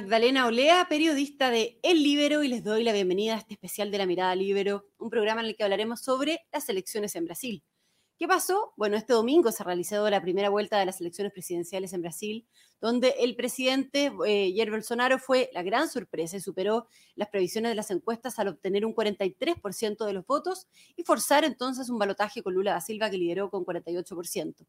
Magdalena Olea, periodista de El Libero, y les doy la bienvenida a este especial de la Mirada Libero, un programa en el que hablaremos sobre las elecciones en Brasil. ¿Qué pasó? Bueno, este domingo se realizó la primera vuelta de las elecciones presidenciales en Brasil, donde el presidente eh, Jair Bolsonaro fue la gran sorpresa y superó las previsiones de las encuestas al obtener un 43% de los votos y forzar entonces un balotaje con Lula da Silva que lideró con 48%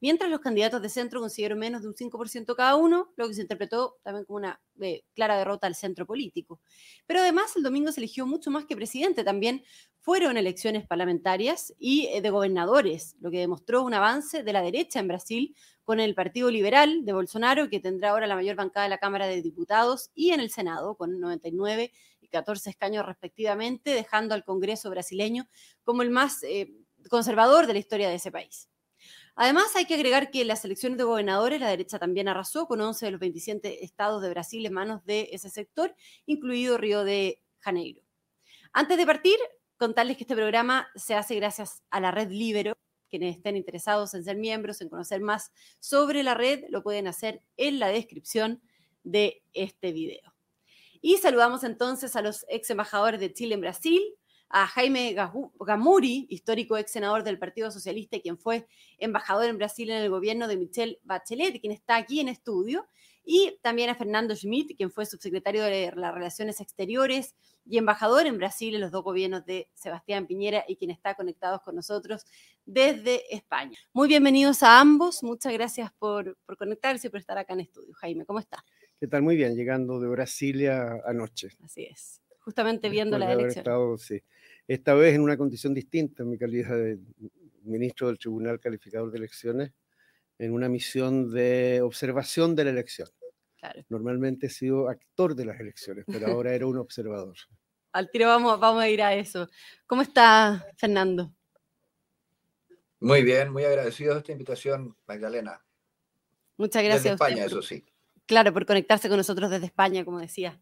mientras los candidatos de centro consiguieron menos de un 5% cada uno, lo que se interpretó también como una eh, clara derrota al centro político. Pero además el domingo se eligió mucho más que presidente, también fueron elecciones parlamentarias y eh, de gobernadores, lo que demostró un avance de la derecha en Brasil con el Partido Liberal de Bolsonaro, que tendrá ahora la mayor bancada de la Cámara de Diputados y en el Senado, con 99 y 14 escaños respectivamente, dejando al Congreso brasileño como el más eh, conservador de la historia de ese país. Además, hay que agregar que en las elecciones de gobernadores la derecha también arrasó con 11 de los 27 estados de Brasil en manos de ese sector, incluido Río de Janeiro. Antes de partir, contarles que este programa se hace gracias a la red Libero. Quienes estén interesados en ser miembros, en conocer más sobre la red, lo pueden hacer en la descripción de este video. Y saludamos entonces a los ex embajadores de Chile en Brasil, a Jaime Gamuri, histórico ex senador del Partido Socialista y quien fue embajador en Brasil en el gobierno de Michelle Bachelet, quien está aquí en estudio, y también a Fernando Schmidt, quien fue subsecretario de las Relaciones Exteriores y embajador en Brasil en los dos gobiernos de Sebastián Piñera y quien está conectado con nosotros desde España. Muy bienvenidos a ambos, muchas gracias por, conectarse y por estar acá en estudio. Jaime, ¿cómo está? ¿Qué tal? Muy bien, llegando de Brasilia anoche. Así es, justamente viendo la elección. sí esta vez en una condición distinta, en mi calidad de ministro del Tribunal Calificador de Elecciones, en una misión de observación de la elección. Normalmente he sido actor de las elecciones, pero ahora era un observador. Al tiro vamos, vamos a ir a eso. ¿Cómo está Fernando? Muy bien, muy agradecido de esta invitación, Magdalena. Muchas gracias. Desde España, eso sí. Claro, por conectarse con nosotros desde España, como decía.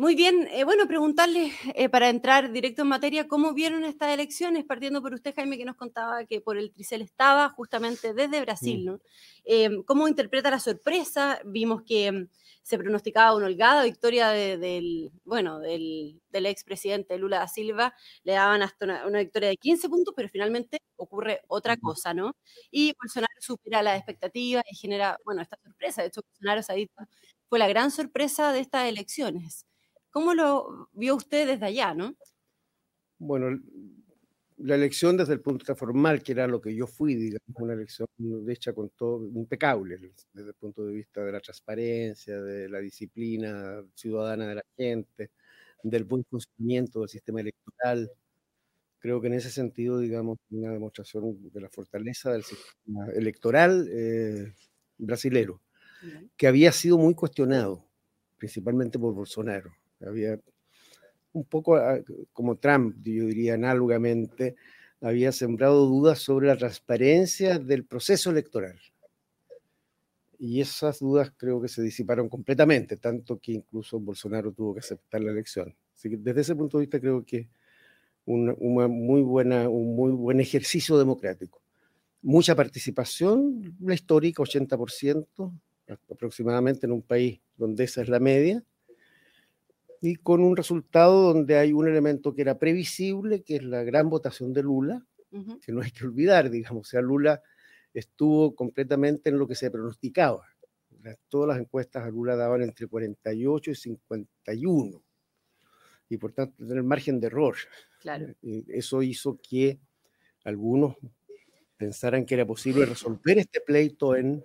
Muy bien, eh, bueno, preguntarle eh, para entrar directo en materia, ¿cómo vieron estas elecciones? Partiendo por usted, Jaime, que nos contaba que por el Tricel estaba justamente desde Brasil, ¿no? Em, ¿Cómo interpreta la sorpresa? Vimos que em, se pronosticaba una holgada victoria del, bueno, del, del expresidente Lula da Silva, le daban hasta una, victoria de 15 puntos, pero finalmente ocurre otra cosa, ¿no? Y Bolsonaro supera las expectativas y genera, bueno, esta sorpresa. De hecho, Bolsonaro se ha dicho, fue la gran sorpresa de estas elecciones. ¿Cómo lo vio usted desde allá, no? Bueno, la elección desde el punto de vista formal, que era lo que yo fui, digamos, una elección hecha con todo impecable, desde el punto de vista de la transparencia, de la disciplina ciudadana de la gente, del buen funcionamiento del sistema electoral. Creo que en ese sentido, digamos, una demostración de la fortaleza del sistema electoral eh, brasilero, que había sido muy cuestionado, principalmente por Bolsonaro. Había un poco ah, como Trump, yo diría análogamente, había sembrado dudas sobre la transparencia del proceso electoral. Y esas dudas creo que se disiparon completamente, tanto que incluso Bolsonaro tuvo que aceptar la elección. Así que desde ese punto de vista creo que una, muy buena, un muy buen ejercicio democrático. Mucha participación, la histórica, 80% aproximadamente en un país donde esa es la media, y con un resultado donde hay un elemento que era previsible, que es la gran votación de Lula, que no hay que olvidar, digamos, o sea, Lula estuvo completamente en lo que se pronosticaba. Todas las encuestas a Lula daban entre 48 y 51, y por tanto tener margen de error. Claro. Eso hizo que algunos pensaran que era posible resolver este pleito en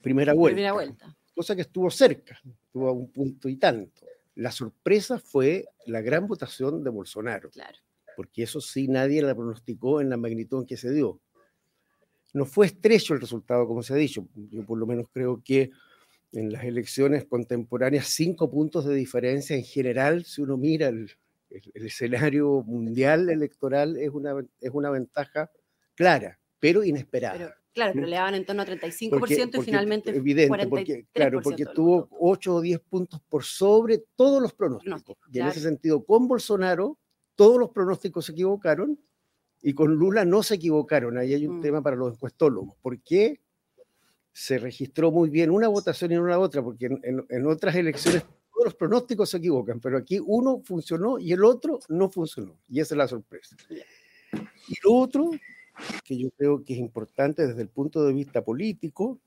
primera vuelta. Primera vuelta. Cosa que estuvo cerca, estuvo a un punto y tanto. La sorpresa fue la gran votación de Bolsonaro, claro. porque eso sí nadie la pronosticó en la magnitud en que se dio. No fue estrecho el resultado, como se ha dicho. Yo por lo menos creo que en las elecciones contemporáneas, cinco puntos de diferencia en general, si uno mira el, escenario mundial electoral, es una, es una ventaja clara, pero inesperada. Claro, pero le daban en torno a 35% y finalmente evidente, porque, claro, porque tuvo 8 o 10 puntos por sobre todos los pronósticos. y en ese sentido, con Bolsonaro, todos los pronósticos se equivocaron y con Lula no se equivocaron. Ahí hay un mm. tema para los encuestólogos. ¿Por qué se registró muy bien una votación y no la otra, porque en, otras elecciones todos los pronósticos se equivocan, pero aquí uno funcionó y el otro no funcionó, y esa es la sorpresa. Y lo otro, que yo creo que es importante desde el punto de vista político,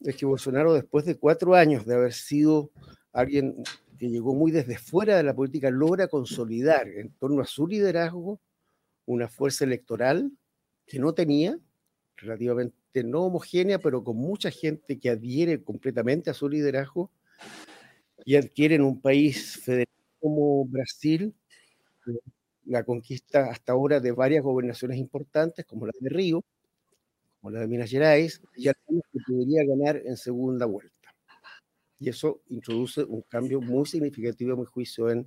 es que Bolsonaro, después de cuatro años de haber sido alguien que llegó muy desde fuera de la política, logra consolidar en torno a su liderazgo una fuerza electoral que no tenía, relativamente no homogénea, pero con mucha gente que adhiere completamente a su liderazgo y adquiere en un país federal como Brasil la conquista hasta ahora de varias gobernaciones importantes, como la de Río, como la de Minas Gerais, y algunos que podría ganar en segunda vuelta. Y eso introduce un cambio muy significativo, a mi juicio, en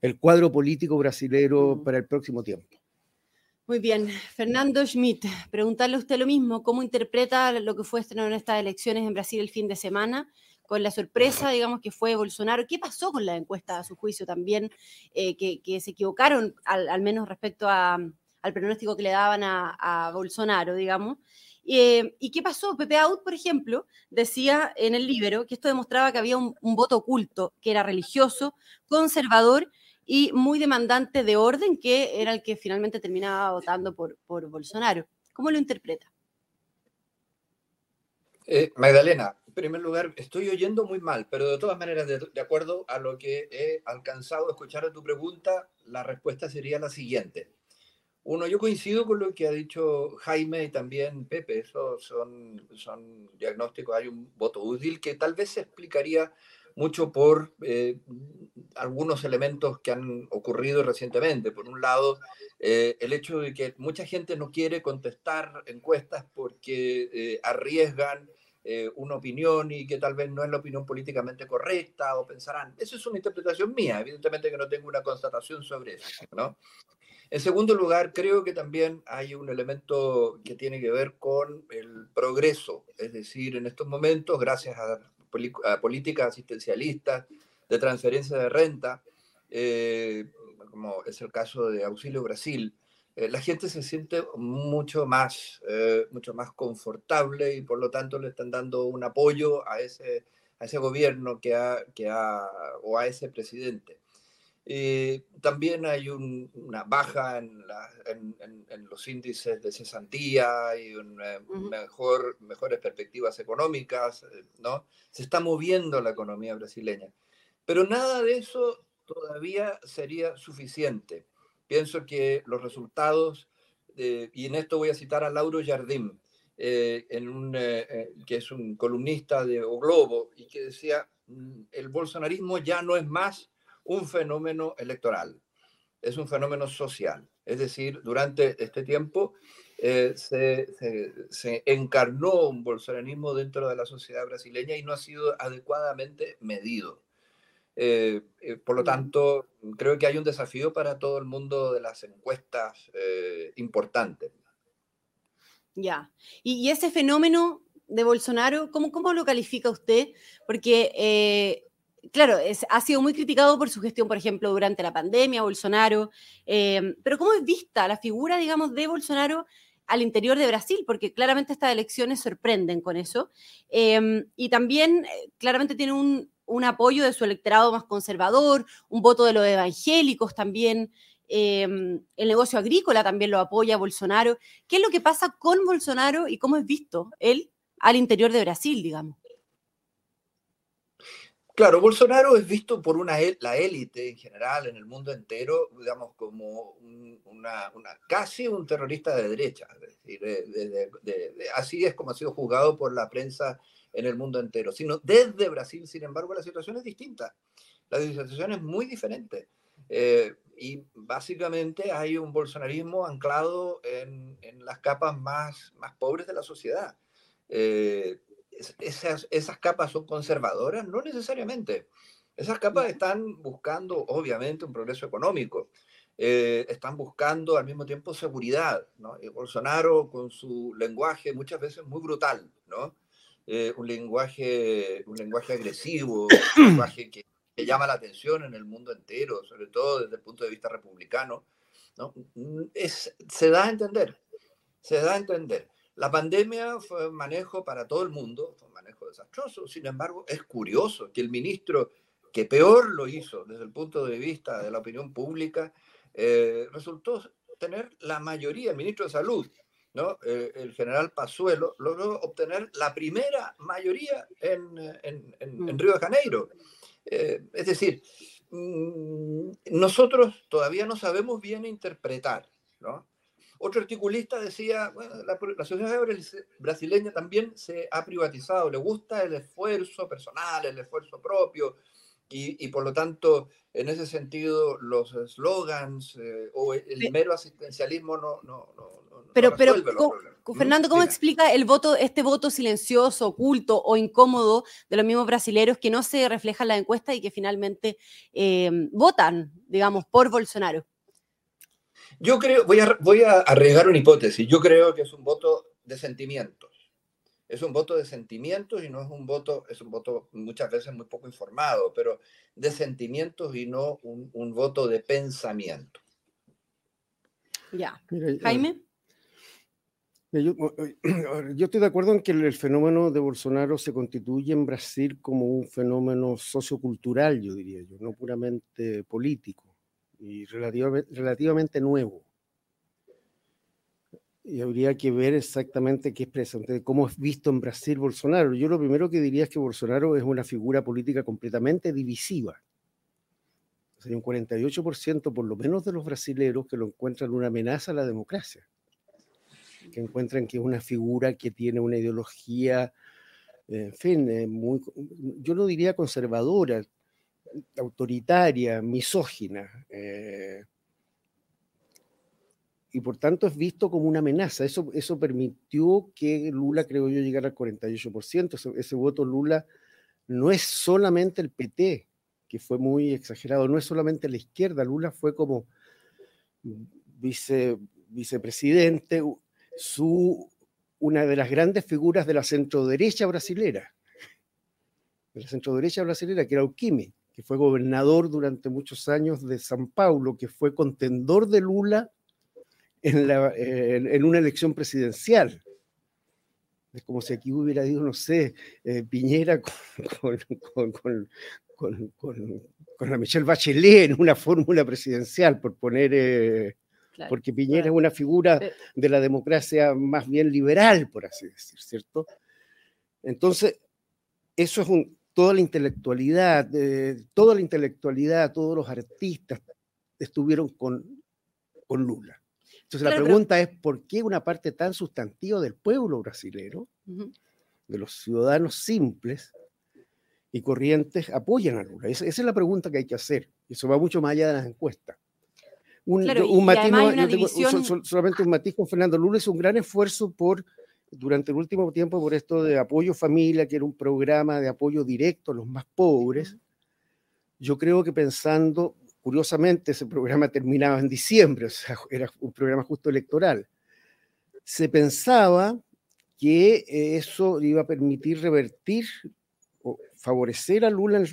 el cuadro político brasilero para el próximo tiempo. Muy bien. Fernando Schmidt, preguntarle a usted lo mismo, ¿cómo interpreta lo que fue estas elecciones en Brasil el fin de semana? Con la sorpresa, digamos, que fue Bolsonaro. ¿Qué pasó con la encuesta, a su juicio, también? Eh, que, se equivocaron, al, menos respecto al pronóstico que le daban a, Bolsonaro, digamos. Eh, ¿Y qué pasó? Pepe Out, por ejemplo, decía en el libro que esto demostraba que había un voto oculto, que era religioso, conservador y muy demandante de orden, que era el que finalmente terminaba votando por, por Bolsonaro. ¿Cómo lo interpreta? Eh, Magdalena, en primer lugar, estoy oyendo muy mal, pero de todas maneras, de, acuerdo a lo que he alcanzado a escuchar de tu pregunta, la respuesta sería la siguiente. Uno, yo coincido con lo que ha dicho Jaime y también Pepe, esos son, son diagnósticos, hay un voto útil que tal vez se explicaría mucho por eh, algunos elementos que han ocurrido recientemente. Por un lado, eh, el hecho de que mucha gente no quiere contestar encuestas porque eh, arriesgan una opinión y que tal vez no es la opinión políticamente correcta o pensarán. Eso es una interpretación mía, evidentemente que no tengo una constatación sobre eso. ¿no? En segundo lugar, creo que también hay un elemento que tiene que ver con el progreso, es decir, en estos momentos, gracias a políticas asistencialistas, de transferencia de renta, eh, como es el caso de Auxilio Brasil, eh, la gente se siente mucho más, eh, mucho más confortable y por lo tanto le están dando un apoyo a ese, a ese gobierno que ha, que ha, o a ese presidente. Eh, también hay una baja en, los índices de cesantía y mejor, mejores perspectivas económicas, eh, ¿no? Se está moviendo la economía brasileña. Pero nada de eso todavía sería suficiente. Pienso que los resultados, y en esto voy a citar a Lauro Jardim, eh, un, que es un columnista de O Globo, y que decía, mm, el bolsonarismo ya no es más un fenómeno electoral, es un fenómeno social. Es decir, durante este tiempo eh, se, encarnó un bolsonarismo dentro de la sociedad brasileña y no ha sido adecuadamente medido. Eh, eh, por lo tanto, creo que hay un desafío para todo el mundo de las encuestas importantes. Ya. Y, ese fenómeno de Bolsonaro, ¿cómo, cómo lo califica usted? Porque claro, ha sido muy criticado por su gestión, por ejemplo, durante la pandemia, Bolsonaro, pero ¿cómo es vista la figura, digamos, de Bolsonaro al interior de Brasil? Porque claramente estas elecciones sorprenden con eso. Y también eh, claramente tiene un, apoyo de su electorado más conservador, un voto de los evangélicos también. Em, el negocio agrícola también lo apoya Bolsonaro. ¿Qué es lo que pasa con Bolsonaro y cómo es visto él al interior de Brasil, digamos? Claro, Bolsonaro es visto por una, la élite en general, en el mundo entero, digamos, como una, casi un terrorista de derecha. así es como ha sido juzgado por la prensa en el mundo entero. Sino desde Brasil, sin embargo, la situación es distinta. La situación es muy diferente. Eh, y básicamente hay un bolsonarismo anclado en, las capas más, más pobres de la sociedad. Eh, esas, esas capas son conservadoras? No necesariamente. Esas capas están buscando, obviamente, un progreso económico. Eh, están buscando al mismo tiempo seguridad. ¿no? Bolsonaro, con su lenguaje muchas veces muy brutal, ¿no? Eh, un, lenguaje, un lenguaje agresivo, un lenguaje que, llama la atención en el mundo entero, sobre todo desde el punto de vista republicano. ¿no? Es, se da a entender, se da a entender. La pandemia fue un manejo para todo el mundo, fue un manejo desastroso. Sin embargo, es curioso que el ministro que peor lo hizo desde el punto de vista de la opinión pública, eh, resultó tener la mayoría, el ministro de Salud, ¿no? Eh, el general Pazuelo, logró obtener la primera mayoría en, en, en, mm. Río de Janeiro. Eh, es decir, mm, nosotros todavía no sabemos bien interpretar, ¿no? Otro articulista decía, bueno, la, la, sociedad brasileña también se ha privatizado, le gusta el esfuerzo personal, el esfuerzo propio, y, por lo tanto, en ese sentido, los slogans eh, o el mero asistencialismo no, no, no, pero, pero Fernando, ¿cómo explica el voto, este voto silencioso, oculto o incómodo de los mismos brasileños que no se refleja en la encuesta y que finalmente eh, votan, digamos, por Bolsonaro? Yo creo, voy a, voy a arriesgar una hipótesis, yo creo que es un voto de sentimientos es un voto de sentimientos y no es un voto, es un voto muchas veces muy poco informado, pero de sentimientos y no un, voto de pensamiento. Ya. Jaime. Yo, estoy de acuerdo en que el, fenómeno de Bolsonaro se constituye en Brasil como un fenómeno sociocultural, yo diría yo, no puramente político y relativamente nuevo y habría que ver exactamente qué es cómo es visto en Brasil Bolsonaro. Yo lo primero que diría es que Bolsonaro es una figura política completamente divisiva. Hay un 48% por lo menos de los brasileros que lo encuentran una amenaza a la democracia, que encuentran que es una figura que tiene una ideología, en fin, eh, muy, yo no diría conservadora, autoritaria, misógina. Eh, y por tanto es visto como una amenaza. Eso, eso permitió que Lula, creo yo, llegara al 48%. Ese, ese voto Lula no es solamente el PT, que fue muy exagerado, no es solamente la izquierda. Lula fue como vice, vicepresidente, su, una de las grandes figuras de la centroderecha brasilera, de la centroderecha brasilera, que era Uquimi, que fue gobernador durante muchos años de San Paulo, que fue contendor de Lula en, una elección presidencial. Es como si aquí hubiera ido, no sé, eh, Piñera con, con, la Michelle Bachelet en una fórmula presidencial, por poner, eh, porque Piñera es una figura eh. de la democracia más bien liberal, por así decir, ¿cierto? Entonces, eso es un, toda la intelectualidad, toda la intelectualidad, todos los artistas estuvieron con, con Lula. Entonces la pregunta es, ¿por qué una parte tan sustantiva del pueblo brasileño, de los ciudadanos simples y corrientes, apoyan a Lula? Esa, es la pregunta que hay que hacer. Eso va mucho más allá de las encuestas. Un, solamente un matiz con Fernando Lula es un gran esfuerzo por durante el último tiempo por esto de apoyo familia, que era un programa de apoyo directo a los más pobres. Yo creo que pensando Curiosamente, ese programa terminaba en diciembre, o sea, era un programa justo electoral. Se pensaba que eso iba a permitir revertir o favorecer a Lula,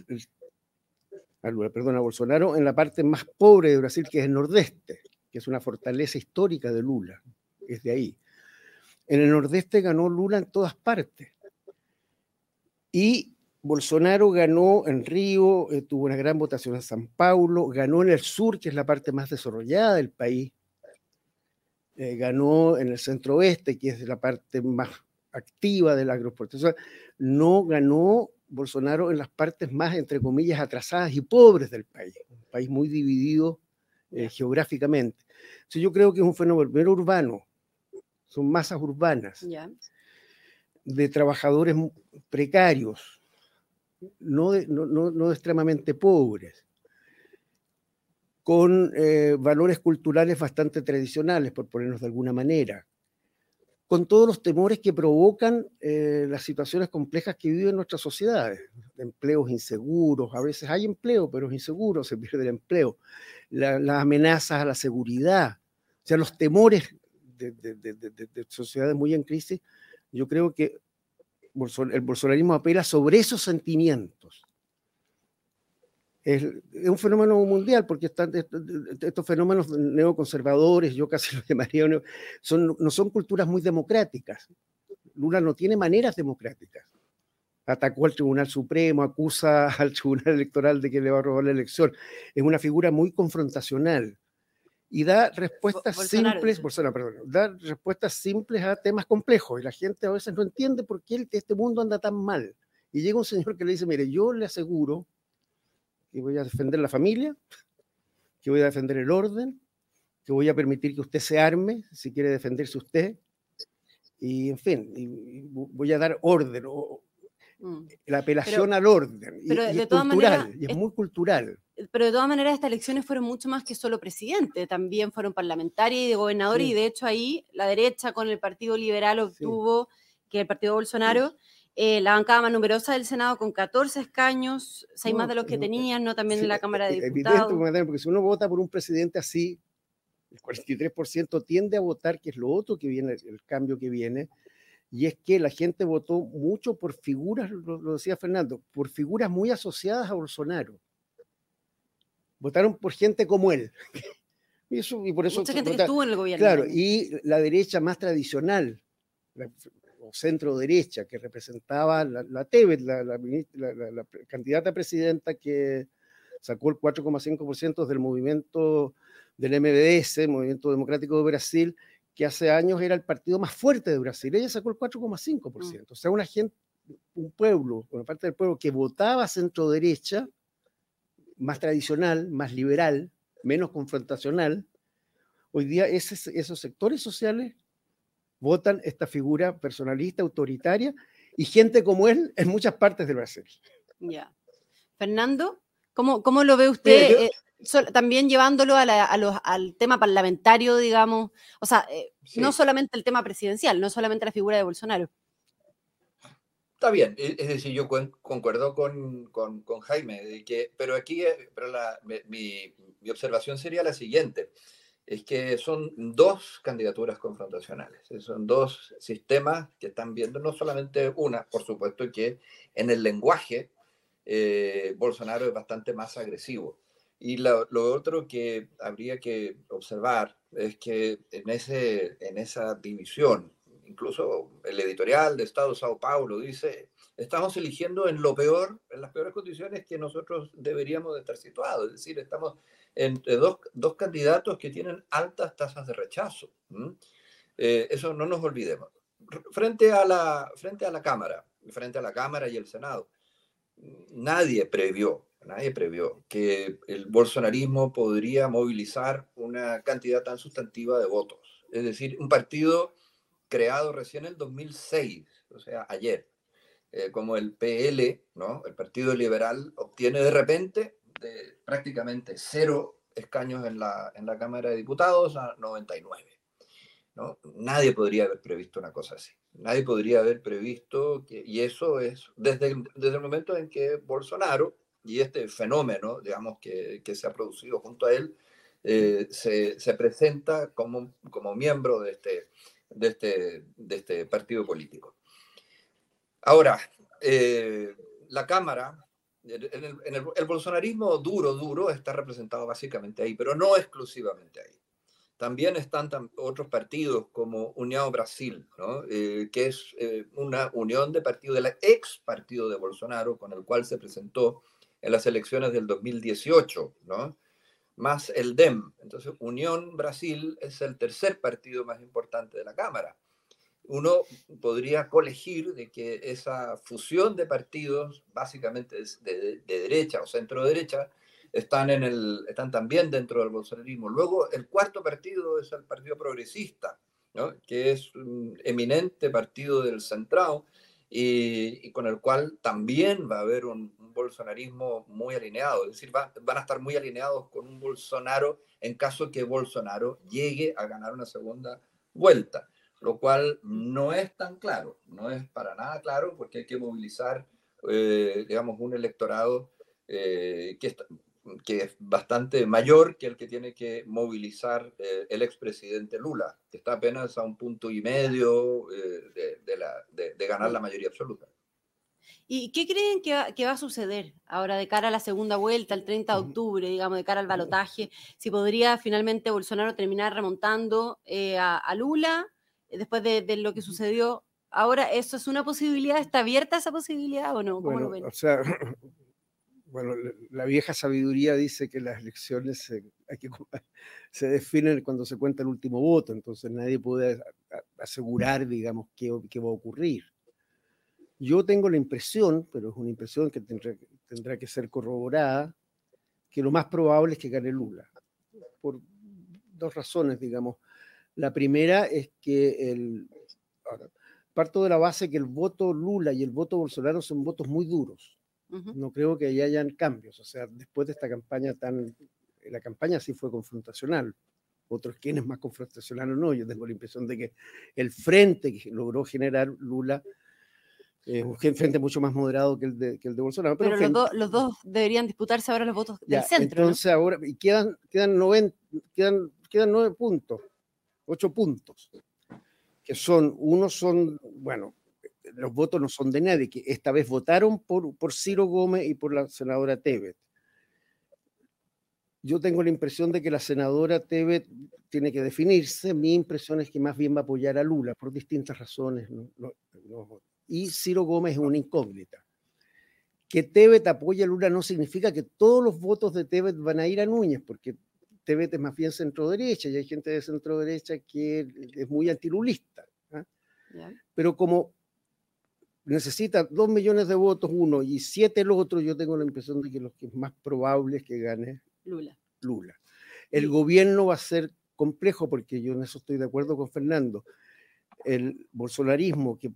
Lula, perdón, a Bolsonaro en la parte más pobre de Brasil, que es el nordeste, que es una fortaleza histórica de Lula, es de ahí. En el nordeste ganó Lula en todas partes. Y Bolsonaro ganó en Río, eh, tuvo una gran votación en San Paulo, ganó en el sur, que es la parte más desarrollada del país, eh, ganó en el centro oeste, que es la parte más activa de la agroexportación. No ganó Bolsonaro en las partes más, entre comillas, atrasadas y pobres del país, un país muy dividido eh, geográficamente. Entonces yo creo que es un fenómeno urbano, son masas urbanas, de trabajadores precarios, no, no, extremadamente pobres, con eh, valores culturales bastante tradicionales, por ponernos de alguna manera, con todos los temores que provocan eh, las situaciones complejas que viven nuestras sociedades, empleos inseguros, a veces hay empleo, pero es inseguro, se pierde el empleo, las amenazas a la seguridad, o sea, los temores de, de sociedades muy en crisis, yo creo que el bolsonarismo apela sobre esos sentimientos. es, un fenómeno mundial, porque están, estos fenómenos neoconservadores, yo casi los llamaría, son, no son culturas muy democráticas. Lula no tiene maneras democráticas. Atacó al Tribunal Supremo, acusa al Tribunal Electoral de que le va a robar la elección. Es una figura muy confrontacional y da respuestas simples, perdón, da respuestas simples a temas complejos. Y la gente a veces no entiende por qué este mundo anda tan mal. Y llega un señor que le dice, mire, yo le aseguro que voy a defender la familia, que voy a defender el orden, que voy a permitir que usted se arme si quiere defenderse usted, y en fin, voy a dar orden, o, mm. la apelación al orden, y, es cultural, y es muy cultural. Pero de todas maneras estas elecciones fueron mucho más que solo presidente, también fueron parlamentarias y de gobernadores, y de hecho ahí la derecha con el Partido Liberal obtuvo que el Partido Bolsonaro... Eh, la bancada más numerosa del Senado con 14 escaños, seis más de los que tenían, ¿no? También en la Cámara de Diputados. Evidente, porque si uno vota por un presidente así, el 43% tiende a votar, que es lo otro que viene, el cambio que viene, y es que la gente votó mucho por figuras, lo, decía Fernando, por figuras muy asociadas a Bolsonaro. Votaron por gente como él. Y, eso, y por eso Mucha gente que estuvo en el gobierno. Claro, y la derecha más tradicional, centro derecha que representaba la, la la, la, candidata presidenta que sacó el 4,5% del movimiento del MBS, Movimiento Democrático de Brasil, que hace años era el partido más fuerte de Brasil. Ella sacó el 4,5%. Mm. O sea, una gente, un pueblo, una parte del pueblo que votaba centro derecha, más tradicional, más liberal, menos confrontacional, hoy día esos sectores sociales votan esta figura personalista, autoritaria, y gente como él en muchas partes del Brasil. Ya. Fernando, ¿cómo, cómo lo ve usted? Eh, también llevándolo al tema parlamentario, digamos, o sea, eh, no solamente el tema presidencial, no solamente la figura de Bolsonaro. Está bien, e, es decir, yo concuerdo con, con, Jaime, de que, pero aquí eh, pero mi, mi, observación sería la siguiente es que son dos candidaturas confrontacionales, son dos sistemas que están viendo, no solamente una, por supuesto que en el lenguaje eh, Bolsonaro es bastante más agresivo. Y lo, otro que habría que observar es que en, ese, en esa división, incluso el editorial de Estado Sao Paulo dice, estamos eligiendo en lo peor, en las peores condiciones que nosotros deberíamos de estar situados, es decir, estamos entre dos, dos candidatos que tienen altas tasas de rechazo. Eh, eso no nos olvidemos. Frente a, la, frente a la Cámara, frente a la Cámara y el Senado, nadie previó, nadie previó que el bolsonarismo podría movilizar una cantidad tan sustantiva de votos. Es decir, un partido creado recién en el 2006, o sea, ayer, eh, como el PL, ¿no? el Partido Liberal, obtiene de repente de prácticamente cero escaños en la, en la Cámara de Diputados a 99. ¿no? Nadie podría haber previsto una cosa así. Nadie podría haber previsto, que, y eso es desde, desde el momento en que Bolsonaro y este fenómeno, digamos, que, que se ha producido junto a él, eh, se, se, presenta como, como miembro de este, de, este, de este partido político. Ahora, eh, la Cámara en el, bolsonarismo duro, duro, está representado básicamente ahí, pero no exclusivamente ahí. También están otros partidos como União Brasil, eh, que es eh, una unión de partidos del ex partido de Bolsonaro, con el cual se presentó en las elecciones del 2018, ¿no? Más el DEM. Entonces, Unión Brasil es el tercer partido más importante de la Cámara uno podría colegir de que esa fusión de partidos, básicamente de, derecha o centro derecha, están, en el, están también dentro del bolsonarismo. Luego, el cuarto partido es el Partido Progresista, que es un eminente partido del centrado y, con el cual también va a haber un, bolsonarismo muy alineado, es decir, van a estar muy alineados con un Bolsonaro en caso que Bolsonaro llegue a ganar una segunda vuelta lo cual no es tan claro, no es para nada claro porque hay que movilizar, eh, digamos, un electorado eh, que, que, es bastante mayor que el que tiene que movilizar eh, el expresidente Lula, que está apenas a un punto y medio de, de, la, de, ganar la mayoría absoluta. ¿Y qué creen que va, a suceder ahora de cara a la segunda vuelta, el 30 de octubre, digamos, de cara al balotaje? Si podría finalmente Bolsonaro terminar remontando eh, a, Lula eh, después de, lo que sucedió. Ahora, ¿eso es una posibilidad? ¿Está abierta esa posibilidad o no? ¿Cómo lo ven? O sea, bueno, la vieja sabiduría dice que las elecciones se, se definen cuando se cuenta el último voto, entonces nadie puede asegurar, digamos, qué, qué va a ocurrir. Yo tengo la impresión, pero es una impresión que tendrá, tendrá que ser corroborada, que lo más probable es que gane Lula, por dos razones, digamos. La primera es que el, parto de la base que el voto Lula y el voto Bolsonaro son votos muy duros no creo que ahí hayan cambios. O sea, después de esta campaña tan... La campaña sí fue confrontacional. Otros quienes más confrontacional o no. Yo tengo la impresión de que el frente que logró generar Lula es un frente mucho más moderado que el de, que el de Bolsonaro. Pero, los, dos deberían disputarse ahora los votos del centro. Entonces ahora y quedan, quedan, quedan, quedan nueve puntos, ocho puntos, que son, unos son, bueno, los votos no son de nadie, que esta vez votaron por, por Ciro Gómez y por la senadora Tebet. Yo tengo la impresión de que la senadora Tebet tiene que definirse. Mi impresión es que más bien va a apoyar a Lula por distintas razones. y Ciro Gómez es una incógnita. Que Tebet apoye a Lula no significa que todos los votos de Tebet van a ir a Núñez, porque Tebet es más bien centro-derecha y hay gente de centro-derecha que es muy antilulista. ¿ah? Pero como necesita dos millones de votos uno y siete los otros, yo tengo la impresión de que lo que es más probable es que gane Lula. Lula. El gobierno va a ser complejo porque yo en eso estoy de acuerdo con Fernando. El bolsonarismo que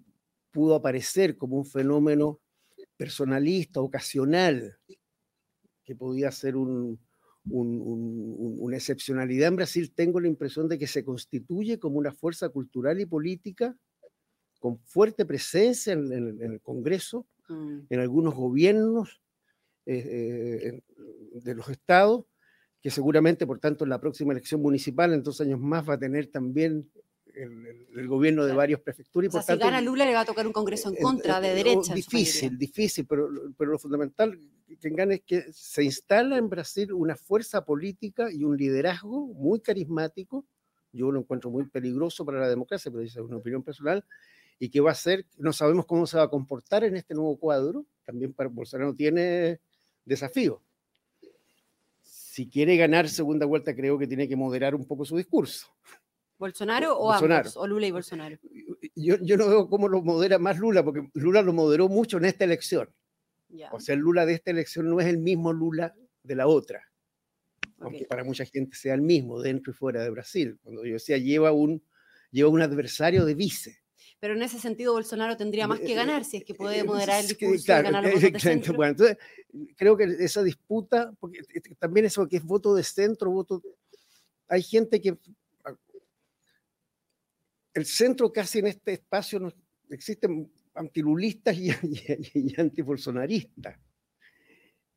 pudo aparecer como un fenómeno personalista, ocasional, que podía ser un, una excepcionalidad en Brasil, tengo la impresión de que se constituye como una fuerza cultural y política con fuerte presencia en, el Congreso, mm. en algunos gobiernos eh, eh, de los estados, que seguramente, por tanto, en la próxima elección municipal, en dos años más, va a tener también el, gobierno de varias prefecturas. Y por si gana Lula, le va a tocar un Congreso en contra, de derecha. Difícil, difícil, pero, pero lo fundamental que gane es que se instala en Brasil una fuerza política y un liderazgo muy carismático. Yo lo encuentro muy peligroso para la democracia, pero esa es una opinión personal, y qué va a hacer, no sabemos cómo se va a comportar en este nuevo cuadro, también para Bolsonaro tiene desafío. Si quiere ganar segunda vuelta, creo que tiene que moderar un poco su discurso. ¿Bolsonaro o ambos? ¿O Lula y Bolsonaro? Yo, yo, no veo cómo lo modera más Lula, porque Lula lo moderó mucho en esta elección. O sea, el Lula de esta elección no es el mismo Lula de la otra. Aunque para mucha gente sea el mismo, dentro y fuera de Brasil. Cuando yo decía, lleva un, lleva un adversario de vice pero en ese sentido Bolsonaro tendría más que ganar si es que puede moderar el discurso y ganar los votos de. Bueno, entonces, creo que esa disputa, porque también eso que es voto de centro, voto... Hay gente que... El centro casi en este espacio no, existen antilulistas y, y, antibolsonaristas.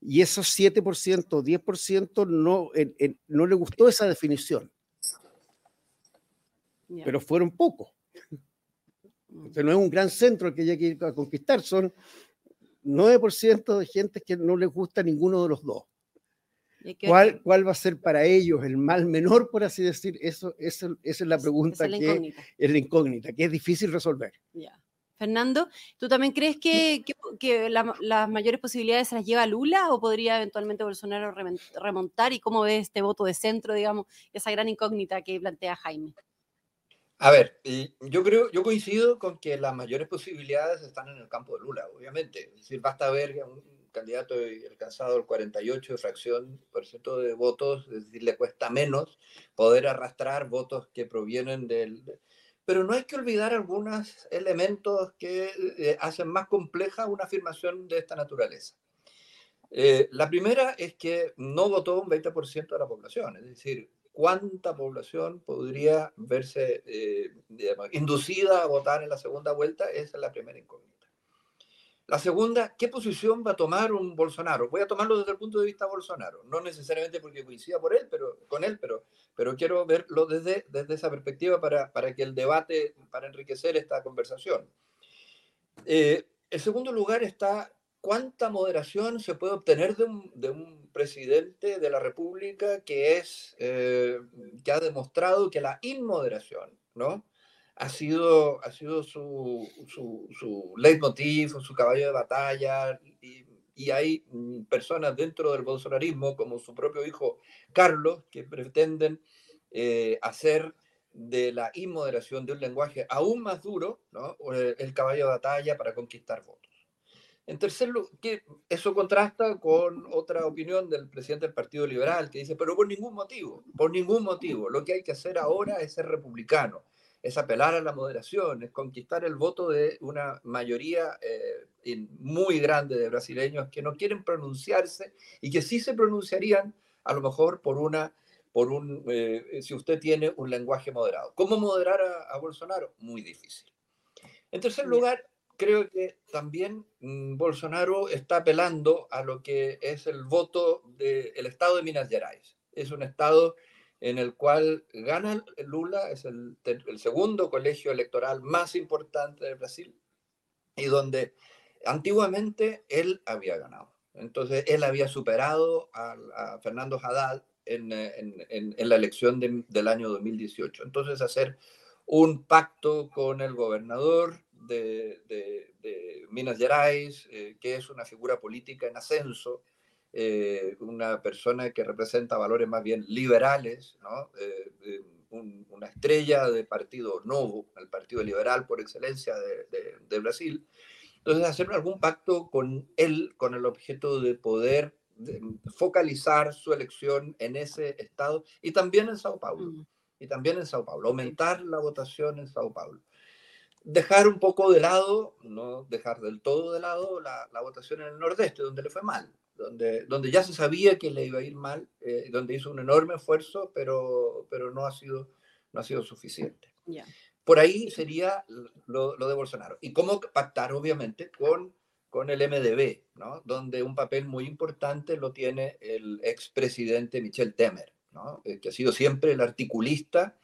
Y esos 7%, 10% no, no le gustó esa definición. Pero fueron pocos no es un gran centro que hay que ir a conquistar, son 9% de gente que no les gusta ninguno de los dos. ¿Cuál, ¿Cuál, va a ser para ellos el mal menor, por así decir? Eso, eso esa es la pregunta es que es la incógnita, que es difícil resolver. Fernando, ¿tú también crees que, que, las mayores posibilidades se las lleva Lula o podría eventualmente Bolsonaro remontar? ¿Y cómo ves este voto de centro, digamos, esa gran incógnita que plantea Jaime? A ver, yo creo, yo coincido con que las mayores posibilidades están en el campo de Lula, obviamente. Es decir, basta ver un candidato alcanzado el 48 de fracción por ciento de votos, es decir, le cuesta menos poder arrastrar votos que provienen del... Pero no hay que olvidar algunos elementos que eh, hacen más compleja una afirmación de esta naturaleza. Eh, la primera es que no votó un 20% de la población, es decir, cuánta población podría verse eh, inducida a votar en la segunda vuelta, esa es la primera incógnita. La segunda, ¿qué posición va a tomar un Bolsonaro? Voy a tomarlo desde el punto de vista Bolsonaro, no necesariamente porque coincida por él, pero, con él, pero, pero quiero verlo desde, desde esa perspectiva para, para que el debate, para enriquecer esta conversación. Eh, En segundo lugar está cuánta moderación se puede obtener de un, presidente de la República que, es, eh, que ha demostrado que la inmoderación ¿no? ha sido, ha sido su, leitmotiv, su caballo de batalla, y, hay mm, personas dentro del bolsonarismo, como su propio hijo Carlos, que pretenden eh, hacer de la inmoderación de un lenguaje aún más duro ¿no? el caballo de batalla para conquistar votos. En tercer lugar, eso contrasta con otra opinión del presidente del Partido Liberal que dice, pero por ningún motivo, por ningún motivo, lo que hay que hacer ahora es ser republicano, es apelar a la moderación, es conquistar el voto de una mayoría eh, muy grande de brasileños que no quieren pronunciarse y que sí se pronunciarían a lo mejor por una, por un, eh, si usted tiene un lenguaje moderado. ¿Cómo moderar a, a Bolsonaro? Muy difícil. En tercer lugar, creo que también mm, Bolsonaro está apelando a lo que es el voto del estado de Minas Gerais. Es un estado en el cual gana Lula, es el, segundo colegio electoral más importante de Brasil y donde antiguamente él había ganado. Entonces él había superado a, Fernando Haddad en, la elección del año 2018. Entonces hacer un pacto con el gobernador de, Minas Gerais, eh, que es una figura política en ascenso, eh, una persona que representa valores más bien liberales, ¿no? Eh, una estrella de partido Novo, el Partido Liberal por excelencia de, Brasil. Entonces, hacer algún pacto con él con el objeto de poder focalizar su elección en ese estado y también en Sao Paulo. Mm. Y también en Sao Paulo, aumentar la votación en Sao Paulo dejar un poco de lado, no dejar del todo de lado la, votación en el Nordeste, donde le fue mal, donde, donde ya se sabía que le iba a ir mal, eh, donde hizo un enorme esfuerzo, pero, pero no, ha sido, no ha sido suficiente. Por ahí sería lo, lo, de Bolsonaro. Y cómo pactar, obviamente, con, con el MDB, ¿no? donde un papel muy importante lo tiene el expresidente Michel Temer, ¿no? Eh, que ha sido siempre el articulista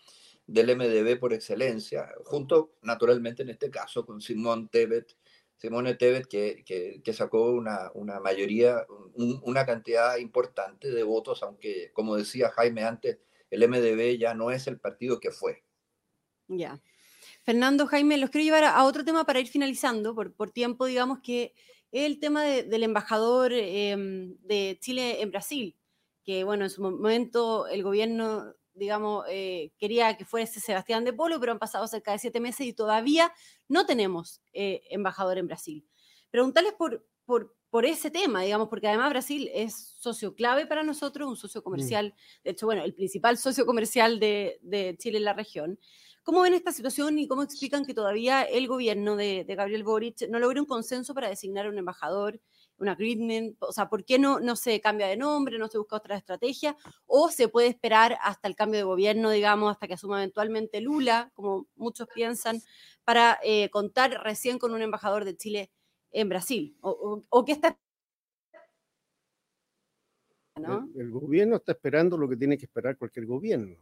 del MDB por excelencia, junto naturalmente en este caso con Simón Tebet, Simone Tebet que, que, sacó una, una mayoría, una cantidad importante de votos, aunque como decía Jaime antes, el MDB ya no es el partido que fue. Ya. Fernando, Jaime, los quiero llevar a, otro tema para ir finalizando, por, por tiempo, digamos que el tema del embajador em, de Chile en Brasil, que bueno, en su momento el gobierno digamos, eh, quería que fuese Sebastián de Polo, pero han pasado cerca de siete meses y todavía no tenemos eh, embajador en Brasil. Preguntarles por, por, por, ese tema, digamos, porque además Brasil es socio clave para nosotros, un socio mm. comercial, de hecho, bueno, el principal socio comercial de, de, Chile en la región. ¿Cómo ven esta situación y cómo explican que todavía el gobierno de, de Gabriel Boric no logre un consenso para designar un embajador? Un agreement, o sea, ¿por qué no, no se cambia de nombre, no se busca otra estrategia? ¿O se puede esperar hasta el cambio de gobierno, digamos, hasta que asuma eventualmente Lula, como muchos piensan, para eh, contar recién con un embajador de Chile en Brasil? ¿O, qué está ¿No? El, gobierno está esperando lo que tiene que esperar cualquier gobierno.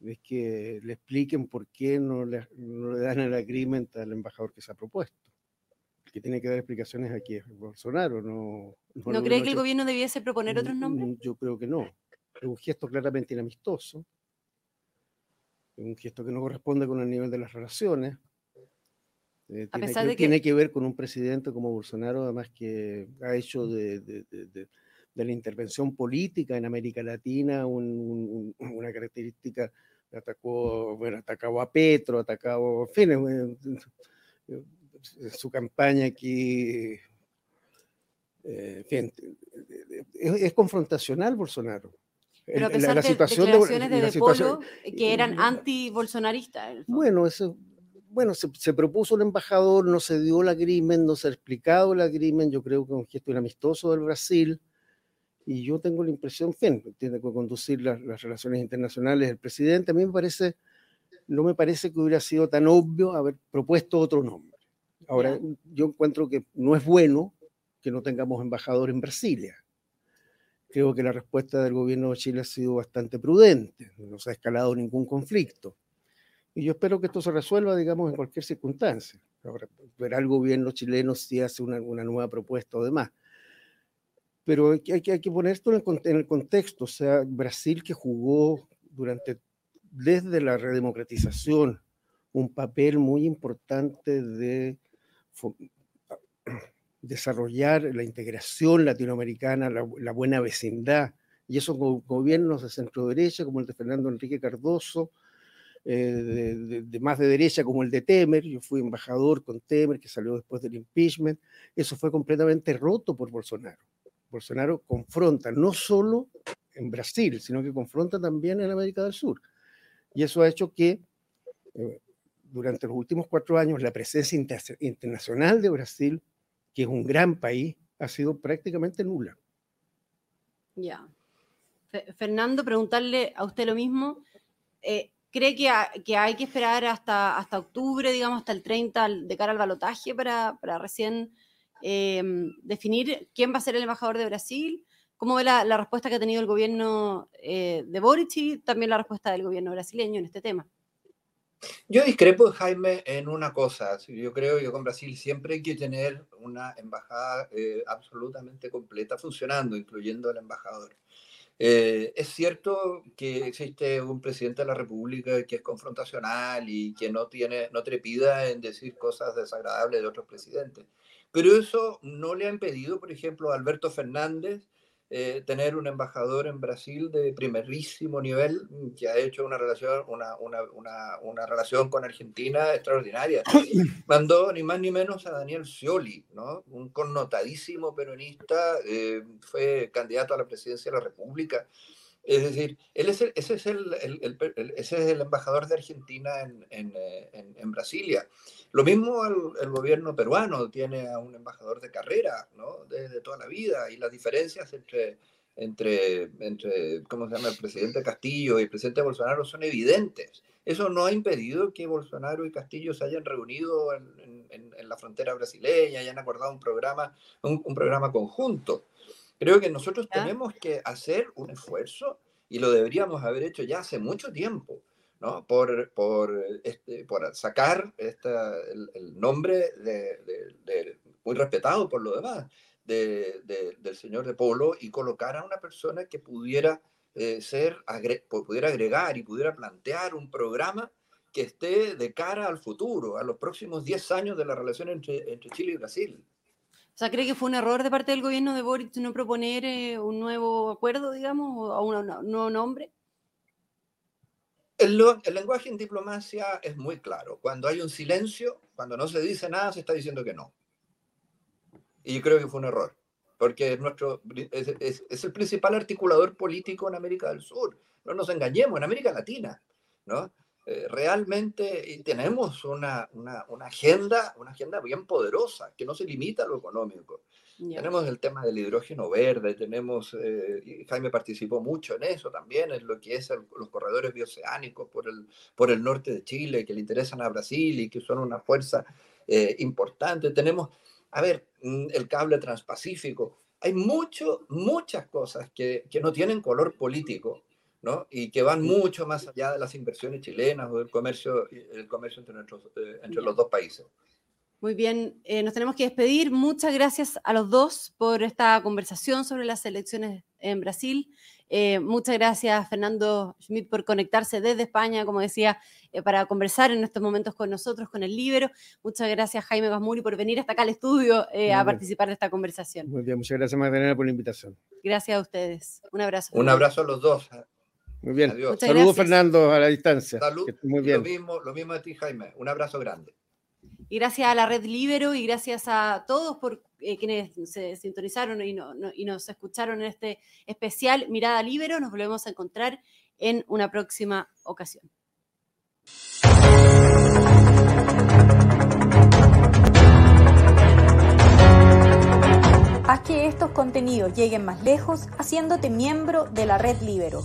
Es que le expliquen por qué no le, no le dan el agreement al embajador que se ha propuesto que tiene que dar explicaciones aquí es Bolsonaro. ¿No, no, cree que el gobierno debiese proponer otros nombres? Yo creo que no. Es un gesto claramente inamistoso. Es un gesto que no corresponde con el nivel de las relaciones. Eh, tiene, que, que... tiene, que, ver con un presidente como Bolsonaro, además que ha hecho de, de, de, la intervención política en América Latina una característica. Atacó, bueno, atacaba a Petro, atacaba, en fin, su campaña aquí. Eh, es, confrontacional Bolsonaro. Pero a pesar la, de situación declaraciones de, de, Polo que eran anti-bolsonaristas. Bueno, eso, bueno se, propuso el embajador, no se dio el agrimen, no se ha explicado el agrimen, yo creo que es un gesto amistoso del Brasil, y yo tengo la impresión, fin, tiene que conducir las, las relaciones internacionales el presidente, a mí me parece, no me parece que hubiera sido tan obvio haber propuesto otro nombre. Ahora, yo encuentro que no es bueno que no tengamos embajador en Brasilia. Creo que la respuesta del gobierno de Chile ha sido bastante prudente, no se ha escalado ningún conflicto. Y yo espero que esto se resuelva, digamos, en cualquier circunstancia. verá el gobierno chileno si hace una, nueva propuesta o demás. Pero hay que, hay que poner esto en el, en el contexto, o sea, Brasil que jugó durante, desde la redemocratización, un papel muy importante de desarrollar la integración latinoamericana, la, buena vecindad, y eso con gobiernos de centro derecha como el de Fernando Enrique Cardoso, eh, de, más de derecha como el de Temer, yo fui embajador con Temer, que salió después del impeachment, eso fue completamente roto por Bolsonaro. Bolsonaro confronta no solo en Brasil, sino que confronta también en América del Sur. Y eso ha hecho que eh, durante los últimos cuatro años la presencia internacional de Brasil, que es un gran país, ha sido prácticamente nula. Ya. Fernando, preguntarle a usted lo mismo. Eh, ¿Cree que, hay que esperar hasta, hasta octubre, digamos, hasta el 30 de cara al balotaje para, para recién em, definir quién va a ser el embajador de Brasil? ¿Cómo ve la, la respuesta que ha tenido el gobierno eh, de Boric y también la respuesta del gobierno brasileño en este tema? Yo discrepo, Jaime, en una cosa. Yo creo que con Brasil siempre hay que tener una embajada eh, absolutamente completa funcionando, incluyendo el embajador. Eh, es cierto que existe un presidente de la República que es confrontacional y que no, tiene, no trepida en decir cosas desagradables de otros presidentes. Pero eso no le ha impedido, por ejemplo, a Alberto Fernández eh, tener un embajador en Brasil de primerísimo nivel que ha hecho una relación, una, una, una, una relación con Argentina extraordinaria. Mandó ni más ni menos a Daniel Scioli, ¿no? un connotadísimo peronista, eh, fue candidato a la presidencia de la República. Es decir, él es el, ese, es el, ese es el embajador de Argentina en, en, eh, en, Brasilia. Lo mismo el, gobierno peruano tiene a un embajador de carrera, ¿no? Desde toda la vida. Y las diferencias entre, entre, entre, ¿cómo se llama?, el presidente Castillo y el presidente Bolsonaro son evidentes. Eso no ha impedido que Bolsonaro y Castillo se hayan reunido en, la frontera brasileña, hayan acordado un programa, un, un programa conjunto. Creo que nosotros tenemos que hacer un esfuerzo y lo deberíamos haber hecho ya hace mucho tiempo, ¿no? Por, por, este, por sacar esta, el, nombre de, muy respetado por lo demás, de, del señor de Polo y colocar a una persona que pudiera eh, ser, pudiera agregar y pudiera plantear un programa que esté de cara al futuro, a los próximos 10 años de la relación entre, entre Chile y Brasil. O sea, ¿cree que fue un error de parte del gobierno de Boric no proponer eh, un nuevo acuerdo, digamos, o un nuevo nombre? El, el, lenguaje en diplomacia es muy claro. Cuando hay un silencio, cuando no se dice nada, se está diciendo que no. Y yo creo que fue un error, porque nuestro, es, es el principal articulador político en América del Sur. No nos engañemos, en América Latina. ¿no? Eh, realmente tenemos una, una, una, agenda, una agenda bien poderosa, que no se limita a lo económico. Tenemos el tema del hidrógeno verde, tenemos, eh, Jaime participó mucho en eso también, en lo que es los corredores bioceánicos por el, por el norte de Chile, que le interesan a Brasil y que son una fuerza eh, importante. Tenemos, a ver, mm, el cable transpacífico. Hay mucho, muchas cosas que, que no tienen color político, y que van mucho más allá de las inversiones chilenas o del comercio, el comercio entre, eh, entre los dos países. Muy bien, eh, nos tenemos que despedir. Muchas gracias a los dos por esta conversación sobre las elecciones en Brasil. Eh, muchas gracias, Fernando Schmidt, por conectarse desde España, como decía, para conversar en estos momentos con nosotros, con el Libro. Muchas gracias, Jaime Basmuri, por venir hasta acá al estudio a participar de esta conversación. Muy bien, muchas gracias, Magdalena, por la invitación. Gracias a ustedes. Un abrazo. Un abrazo a los dos. Muy bien. Saludos, Fernando, a la distancia. Salud. Muy bien. Lo mismo, lo mismo a ti, Jaime. Un abrazo grande. Y gracias a la red Libero y gracias a todos por eh, quienes se sintonizaron y, y, nos escucharon en este especial Mirada Libero. Nos volvemos a encontrar en una próxima ocasión. Haz que estos contenidos lleguen más lejos haciéndote miembro de la red Libero.